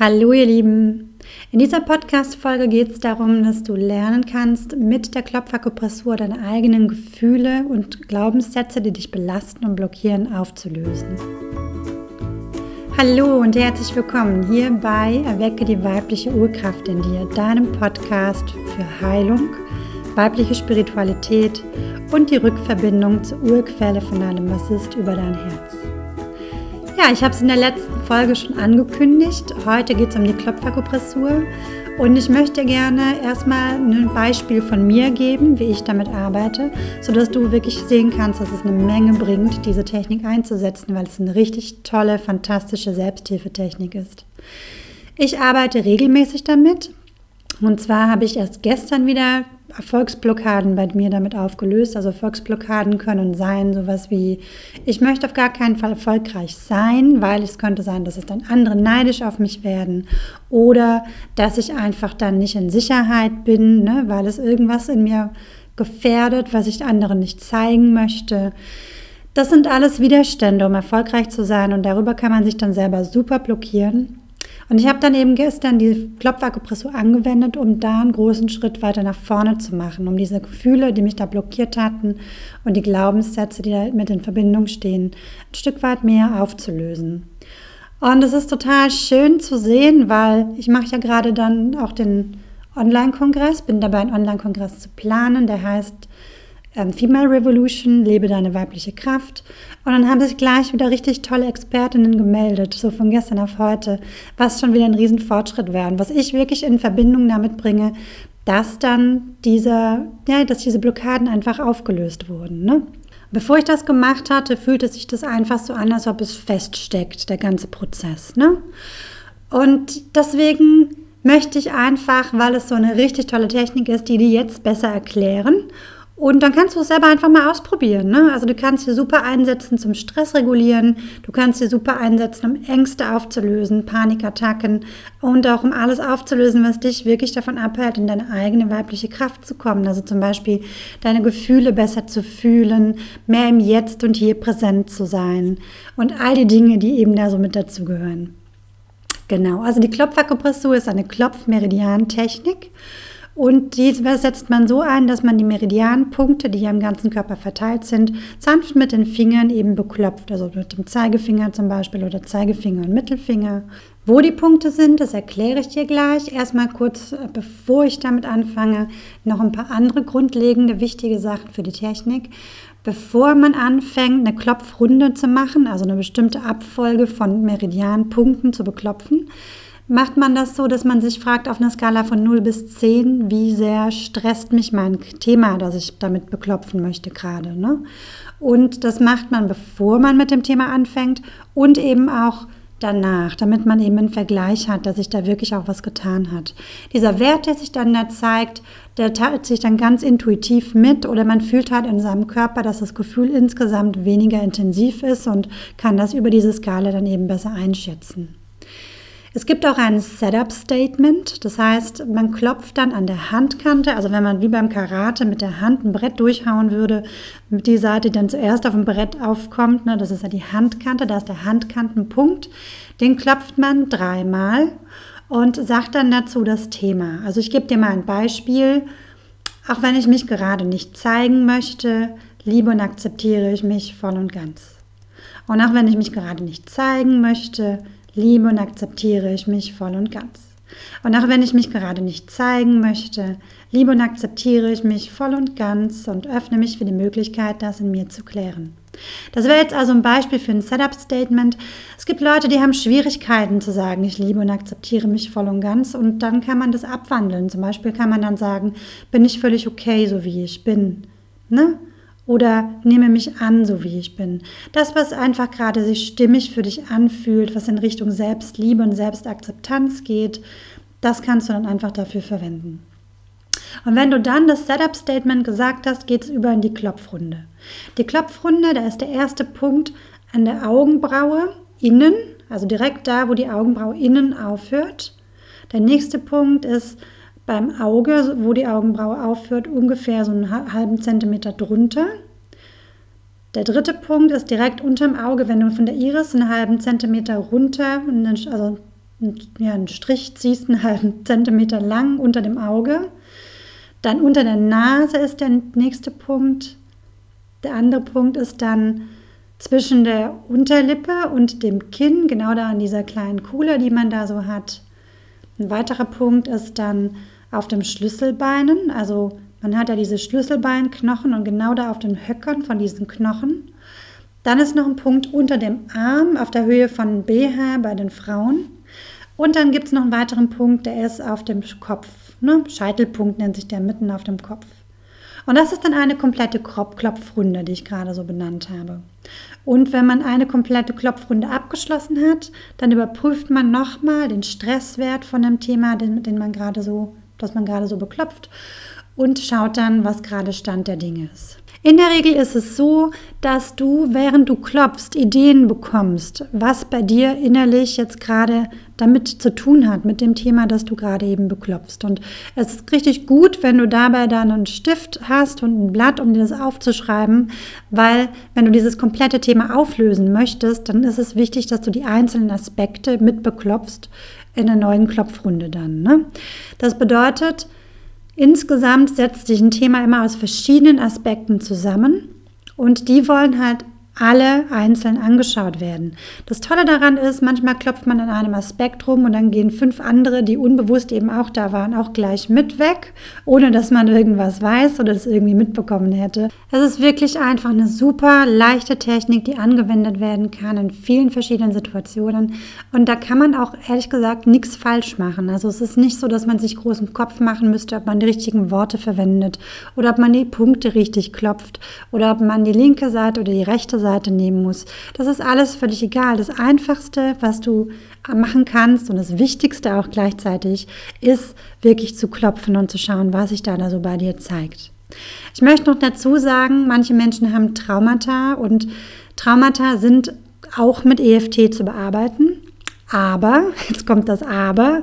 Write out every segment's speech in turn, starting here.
Hallo ihr Lieben! In dieser Podcast-Folge geht es darum, dass du lernen kannst, mit der Klopfakupressur deine eigenen Gefühle und Glaubenssätze, die dich belasten und blockieren, aufzulösen. Hallo und herzlich willkommen hier bei Erwecke die weibliche Urkraft in dir, deinem Podcast für Heilung, weibliche Spiritualität und die Rückverbindung zur Urquelle von allem, was ist, über dein Herz. Ja, ich habe es in der letzten Folge schon angekündigt. Heute geht es um die Klopfakupressur und ich möchte gerne erstmal ein Beispiel von mir geben, wie ich damit arbeite, sodass du wirklich sehen kannst, dass es eine Menge bringt, diese Technik einzusetzen, weil es eine richtig tolle, fantastische Selbsthilfetechnik ist. Ich arbeite regelmäßig damit und zwar habe ich erst gestern wieder Erfolgsblockaden bei mir damit aufgelöst. Also Erfolgsblockaden können sein, sowas wie, ich möchte auf gar keinen Fall erfolgreich sein, weil es könnte sein, dass es dann andere neidisch auf mich werden oder dass ich einfach dann nicht in Sicherheit bin, ne, weil es irgendwas in mir gefährdet, was ich anderen nicht zeigen möchte. Das sind alles Widerstände, um erfolgreich zu sein und darüber kann man sich dann selber super blockieren. Und ich habe dann eben gestern die Klopfakupressur angewendet, um da einen großen Schritt weiter nach vorne zu machen, um diese Gefühle, die mich da blockiert hatten und die Glaubenssätze, die da mit in Verbindung stehen, ein Stück weit mehr aufzulösen. Und es ist total schön zu sehen, weil ich mache ja gerade dann auch den Online-Kongress, bin dabei, einen Online-Kongress zu planen, der heißt ähm, Female Revolution, lebe deine weibliche Kraft. Und dann haben sich gleich wieder richtig tolle Expertinnen gemeldet, so von gestern auf heute, was schon wieder ein Riesenfortschritt wäre. Und was ich wirklich in Verbindung damit bringe, dass dann diese, ja, dass diese Blockaden einfach aufgelöst wurden. Ne? Bevor ich das gemacht hatte, fühlte sich das einfach so an, als ob es feststeckt, der ganze Prozess. Ne? Und deswegen möchte ich einfach, weil es so eine richtig tolle Technik ist, die die jetzt besser erklären und dann kannst du es selber einfach mal ausprobieren. Ne? Also du kannst sie super einsetzen zum Stress regulieren, du kannst sie super einsetzen, um Ängste aufzulösen, Panikattacken und auch um alles aufzulösen, was dich wirklich davon abhält, in deine eigene weibliche Kraft zu kommen. Also zum Beispiel deine Gefühle besser zu fühlen, mehr im Jetzt und Hier präsent zu sein und all die Dinge, die eben da so mit dazugehören. Genau, also die Klopfakupressur ist eine Klopfmeridian-Technik. Und die setzt man so ein, dass man die Meridianpunkte, die ja im ganzen Körper verteilt sind, sanft mit den Fingern eben beklopft. Also mit dem Zeigefinger zum Beispiel oder Zeigefinger und Mittelfinger. Wo die Punkte sind, das erkläre ich dir gleich. Erstmal kurz, äh, bevor ich damit anfange, noch ein paar andere grundlegende, wichtige Sachen für die Technik. Bevor man anfängt, eine Klopfrunde zu machen, also eine bestimmte Abfolge von Meridianpunkten zu beklopfen, Macht man das so, dass man sich fragt auf einer Skala von 0 bis 10, wie sehr stresst mich mein Thema, das ich damit beklopfen möchte gerade. Ne? Und das macht man, bevor man mit dem Thema anfängt und eben auch danach, damit man eben einen Vergleich hat, dass sich da wirklich auch was getan hat. Dieser Wert, der sich dann da zeigt, der teilt sich dann ganz intuitiv mit oder man fühlt halt in seinem Körper, dass das Gefühl insgesamt weniger intensiv ist und kann das über diese Skala dann eben besser einschätzen. Es gibt auch ein Setup-Statement, das heißt, man klopft dann an der Handkante, also wenn man wie beim Karate mit der Hand ein Brett durchhauen würde, mit die Seite, dann zuerst auf dem Brett aufkommt, ne, das ist ja die Handkante, da ist der Handkantenpunkt, den klopft man dreimal und sagt dann dazu das Thema. Also ich gebe dir mal ein Beispiel. Auch wenn ich mich gerade nicht zeigen möchte, liebe und akzeptiere ich mich voll und ganz. Und auch wenn ich mich gerade nicht zeigen möchte, liebe und akzeptiere ich mich voll und ganz. Und auch wenn ich mich gerade nicht zeigen möchte, liebe und akzeptiere ich mich voll und ganz und öffne mich für die Möglichkeit, das in mir zu klären. Das wäre jetzt also ein Beispiel für ein Setup-Statement. Es gibt Leute, die haben Schwierigkeiten zu sagen, ich liebe und akzeptiere mich voll und ganz und dann kann man das abwandeln. Zum Beispiel kann man dann sagen, bin ich völlig okay, so wie ich bin. Ne? Oder nehme mich an, so wie ich bin. Das, was einfach gerade sich stimmig für dich anfühlt, was in Richtung Selbstliebe und Selbstakzeptanz geht, das kannst du dann einfach dafür verwenden. Und wenn du dann das Setup-Statement gesagt hast, geht es über in die Klopfrunde. Die Klopfrunde, da ist der erste Punkt an der Augenbraue innen, also direkt da, wo die Augenbraue innen aufhört. Der nächste Punkt ist beim Auge, wo die Augenbraue aufhört, ungefähr so einen halben Zentimeter drunter. Der dritte Punkt ist direkt unterm Auge, wenn du von der Iris einen halben Zentimeter runter, also einen Strich ziehst, einen halben Zentimeter lang unter dem Auge. Dann unter der Nase ist der nächste Punkt. Der andere Punkt ist dann zwischen der Unterlippe und dem Kinn, genau da an dieser kleinen Kuhle, die man da so hat. Ein weiterer Punkt ist dann auf dem Schlüsselbeinen, also man hat ja diese Schlüsselbeinknochen und genau da auf den Höckern von diesen Knochen. Dann ist noch ein Punkt unter dem Arm auf der Höhe von BH bei den Frauen. Und dann gibt es noch einen weiteren Punkt, der ist auf dem Kopf. Ne? Scheitelpunkt nennt sich der mitten auf dem Kopf. Und das ist dann eine komplette Klopfrunde, die ich gerade so benannt habe. Und wenn man eine komplette Klopfrunde abgeschlossen hat, dann überprüft man nochmal den Stresswert von dem Thema, den, den man gerade so, das man gerade so beklopft und schaut dann, was gerade Stand der Dinge ist. In der Regel ist es so, dass du, während du klopfst, Ideen bekommst, was bei dir innerlich jetzt gerade damit zu tun hat, mit dem Thema, das du gerade eben beklopfst. Und es ist richtig gut, wenn du dabei dann einen Stift hast und ein Blatt, um dir das aufzuschreiben, weil wenn du dieses komplette Thema auflösen möchtest, dann ist es wichtig, dass du die einzelnen Aspekte mit beklopfst in der neuen Klopfrunde dann. Ne? Das bedeutet, Insgesamt setzt sich ein Thema immer aus verschiedenen Aspekten zusammen und die wollen halt alle einzeln angeschaut werden. Das Tolle daran ist, manchmal klopft man an einem Aspekt rum und dann gehen fünf andere, die unbewusst eben auch da waren, auch gleich mit weg, ohne dass man irgendwas weiß oder es irgendwie mitbekommen hätte. Es ist wirklich einfach eine super leichte Technik, die angewendet werden kann in vielen verschiedenen Situationen. Und da kann man auch ehrlich gesagt nichts falsch machen. Also es ist nicht so, dass man sich großen Kopf machen müsste, ob man die richtigen Worte verwendet oder ob man die Punkte richtig klopft oder ob man die linke Seite oder die rechte Seite Seite nehmen muss. Das ist alles völlig egal. Das Einfachste, was du machen kannst und das Wichtigste auch gleichzeitig, ist wirklich zu klopfen und zu schauen, was sich da, da so bei dir zeigt. Ich möchte noch dazu sagen, manche Menschen haben Traumata und Traumata sind auch mit EFT zu bearbeiten. Aber, jetzt kommt das Aber,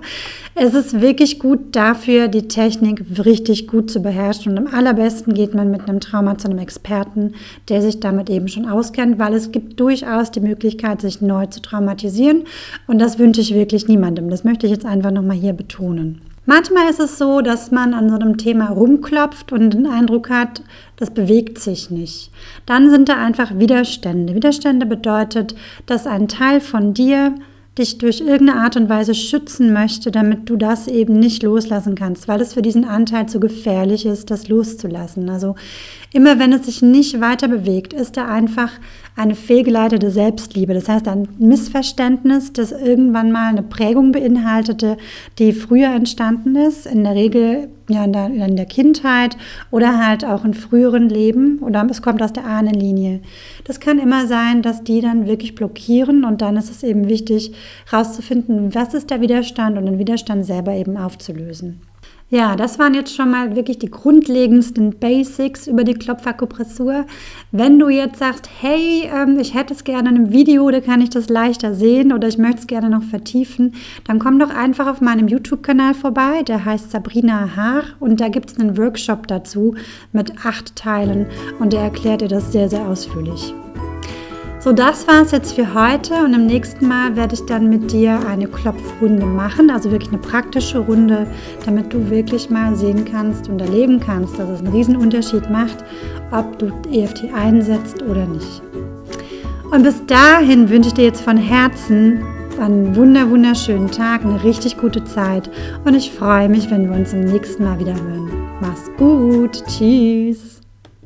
es ist wirklich gut dafür, die Technik richtig gut zu beherrschen. Und am allerbesten geht man mit einem Trauma zu einem Experten, der sich damit eben schon auskennt, weil es gibt durchaus die Möglichkeit, sich neu zu traumatisieren. Und das wünsche ich wirklich niemandem. Das möchte ich jetzt einfach nochmal hier betonen. Manchmal ist es so, dass man an so einem Thema rumklopft und den Eindruck hat, das bewegt sich nicht. Dann sind da einfach Widerstände. Widerstände bedeutet, dass ein Teil von dir dich durch irgendeine Art und Weise schützen möchte, damit du das eben nicht loslassen kannst, weil es für diesen Anteil zu gefährlich ist, das loszulassen. Also immer wenn es sich nicht weiter bewegt, ist er einfach eine fehlgeleitete Selbstliebe. Das heißt, ein Missverständnis, das irgendwann mal eine Prägung beinhaltete, die früher entstanden ist, in der Regel ja, in, der, in der Kindheit oder halt auch in früheren Leben oder es kommt aus der Ahnenlinie. Das kann immer sein, dass die dann wirklich blockieren und dann ist es eben wichtig, herauszufinden, was ist der Widerstand und den Widerstand selber eben aufzulösen. Ja, das waren jetzt schon mal wirklich die grundlegendsten Basics über die Klopfakupressur. Wenn du jetzt sagst, hey, ähm, ich hätte es gerne in einem Video, da kann ich das leichter sehen oder ich möchte es gerne noch vertiefen, dann komm doch einfach auf meinem YouTube-Kanal vorbei, der heißt Sabrina Haar und da gibt es einen Workshop dazu mit acht Teilen und der erklärt dir das sehr, sehr ausführlich. So, das war es jetzt für heute und im nächsten Mal werde ich dann mit dir eine Klopfrunde machen, also wirklich eine praktische Runde, damit du wirklich mal sehen kannst und erleben kannst, dass es einen riesen Unterschied macht, ob du EFT einsetzt oder nicht. Und bis dahin wünsche ich dir jetzt von Herzen einen wunder wunderschönen Tag, eine richtig gute Zeit und ich freue mich, wenn wir uns im nächsten Mal wieder hören. Mach's gut, tschüss.